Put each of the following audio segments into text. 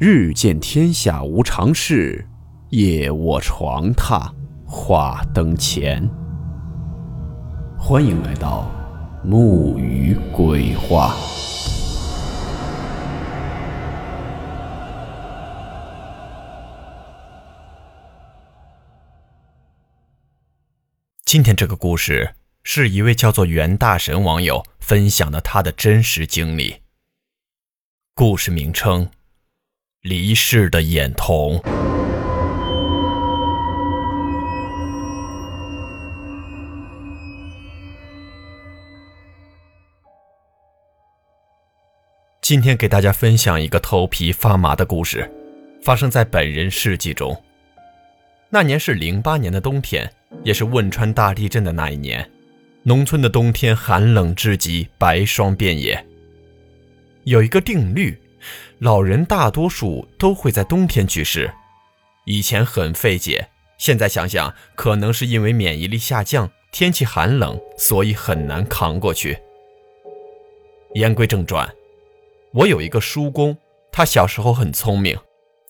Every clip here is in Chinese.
日见天下无常事，夜卧床榻话灯前。欢迎来到木鱼鬼话。今天这个故事是一位叫做袁大神网友分享的他的真实经历。故事名称。离世的眼瞳。今天给大家分享一个头皮发麻的故事，发生在本人事迹中。那年是零八年的冬天，也是汶川大地震的那一年。农村的冬天寒冷至极，白霜遍野。有一个定律。老人大多数都会在冬天去世，以前很费解，现在想想，可能是因为免疫力下降，天气寒冷，所以很难扛过去。言归正传，我有一个叔公，他小时候很聪明，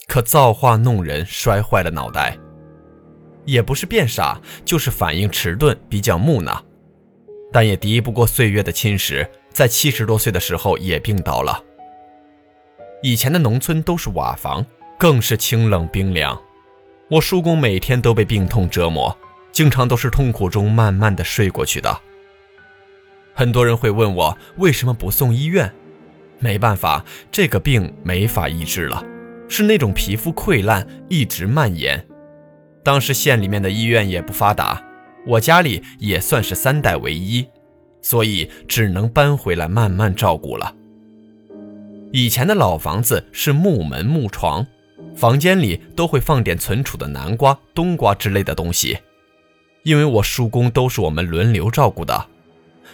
可造化弄人，摔坏了脑袋。也不是变傻，就是反应迟钝，比较木讷，但也敌不过岁月的侵蚀，在七十多岁的时候也病倒了。以前的农村都是瓦房，更是清冷冰凉。我叔公每天都被病痛折磨，经常都是痛苦中慢慢的睡过去的。很多人会问我为什么不送医院？没办法，这个病没法医治了，是那种皮肤溃烂一直蔓延。当时县里面的医院也不发达，我家里也算是三代唯一，所以只能搬回来慢慢照顾了。以前的老房子是木门木床，房间里都会放点存储的南瓜、冬瓜之类的东西。因为我叔公都是我们轮流照顾的。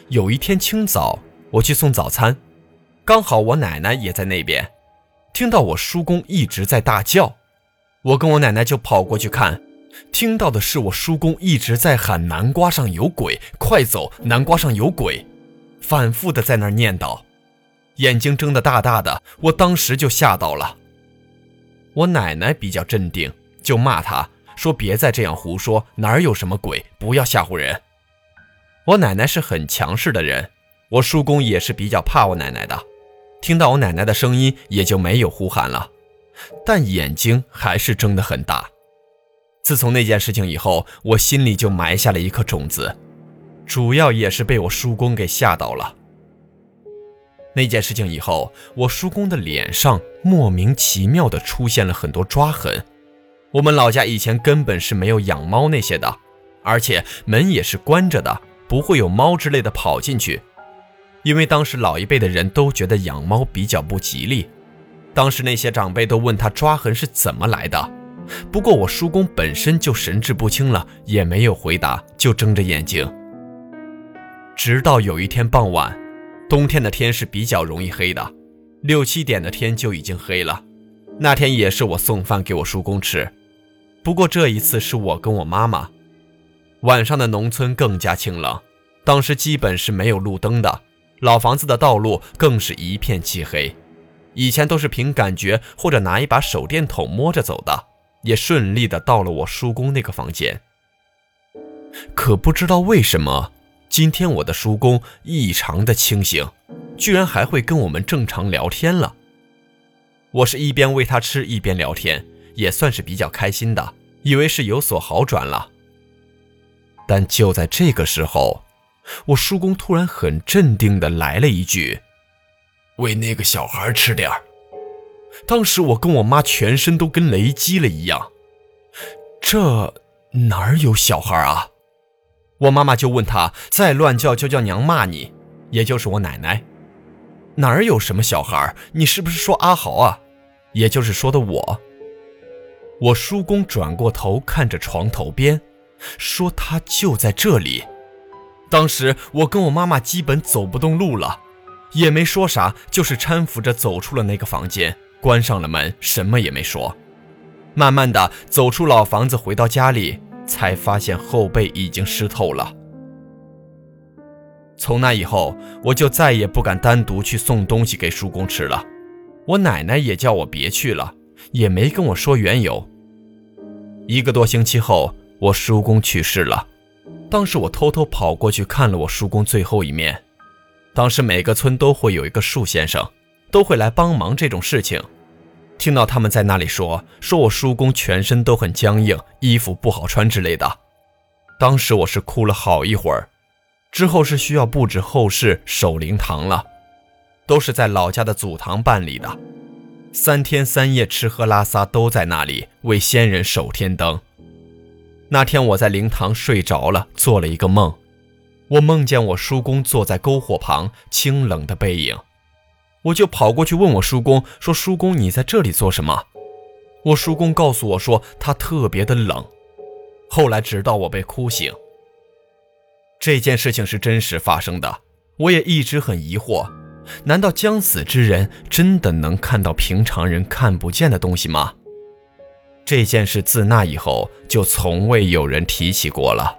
有一天清早，我去送早餐，刚好我奶奶也在那边，听到我叔公一直在大叫，我跟我奶奶就跑过去看，听到的是我叔公一直在喊“南瓜上有鬼，快走！南瓜上有鬼”，反复的在那儿念叨。眼睛睁得大大的，我当时就吓到了。我奶奶比较镇定，就骂他说：“别再这样胡说，哪有什么鬼？不要吓唬人。”我奶奶是很强势的人，我叔公也是比较怕我奶奶的，听到我奶奶的声音也就没有呼喊了，但眼睛还是睁得很大。自从那件事情以后，我心里就埋下了一颗种子，主要也是被我叔公给吓到了。那件事情以后，我叔公的脸上莫名其妙的出现了很多抓痕。我们老家以前根本是没有养猫那些的，而且门也是关着的，不会有猫之类的跑进去。因为当时老一辈的人都觉得养猫比较不吉利，当时那些长辈都问他抓痕是怎么来的。不过我叔公本身就神志不清了，也没有回答，就睁着眼睛。直到有一天傍晚。冬天的天是比较容易黑的，六七点的天就已经黑了。那天也是我送饭给我叔公吃，不过这一次是我跟我妈妈。晚上的农村更加清冷，当时基本是没有路灯的，老房子的道路更是一片漆黑。以前都是凭感觉或者拿一把手电筒摸着走的，也顺利的到了我叔公那个房间。可不知道为什么。今天我的叔公异常的清醒，居然还会跟我们正常聊天了。我是一边喂他吃一边聊天，也算是比较开心的，以为是有所好转了。但就在这个时候，我叔公突然很镇定的来了一句：“喂那个小孩吃点。”当时我跟我妈全身都跟雷击了一样，这哪儿有小孩啊？我妈妈就问他：“再乱叫就叫娘骂你，也就是我奶奶。哪儿有什么小孩？你是不是说阿豪啊？也就是说的我。”我叔公转过头看着床头边，说：“他就在这里。”当时我跟我妈妈基本走不动路了，也没说啥，就是搀扶着走出了那个房间，关上了门，什么也没说。慢慢的走出老房子，回到家里。才发现后背已经湿透了。从那以后，我就再也不敢单独去送东西给叔公吃了。我奶奶也叫我别去了，也没跟我说缘由。一个多星期后，我叔公去世了。当时我偷偷跑过去看了我叔公最后一面。当时每个村都会有一个树先生，都会来帮忙这种事情。听到他们在那里说，说我叔公全身都很僵硬，衣服不好穿之类的。当时我是哭了好一会儿。之后是需要布置后事、守灵堂了，都是在老家的祖堂办理的。三天三夜吃喝拉撒都在那里为先人守天灯。那天我在灵堂睡着了，做了一个梦，我梦见我叔公坐在篝火旁，清冷的背影。我就跑过去问我叔公说：“叔公，你在这里做什么？”我叔公告诉我说他特别的冷。后来直到我被哭醒，这件事情是真实发生的，我也一直很疑惑，难道将死之人真的能看到平常人看不见的东西吗？这件事自那以后就从未有人提起过了。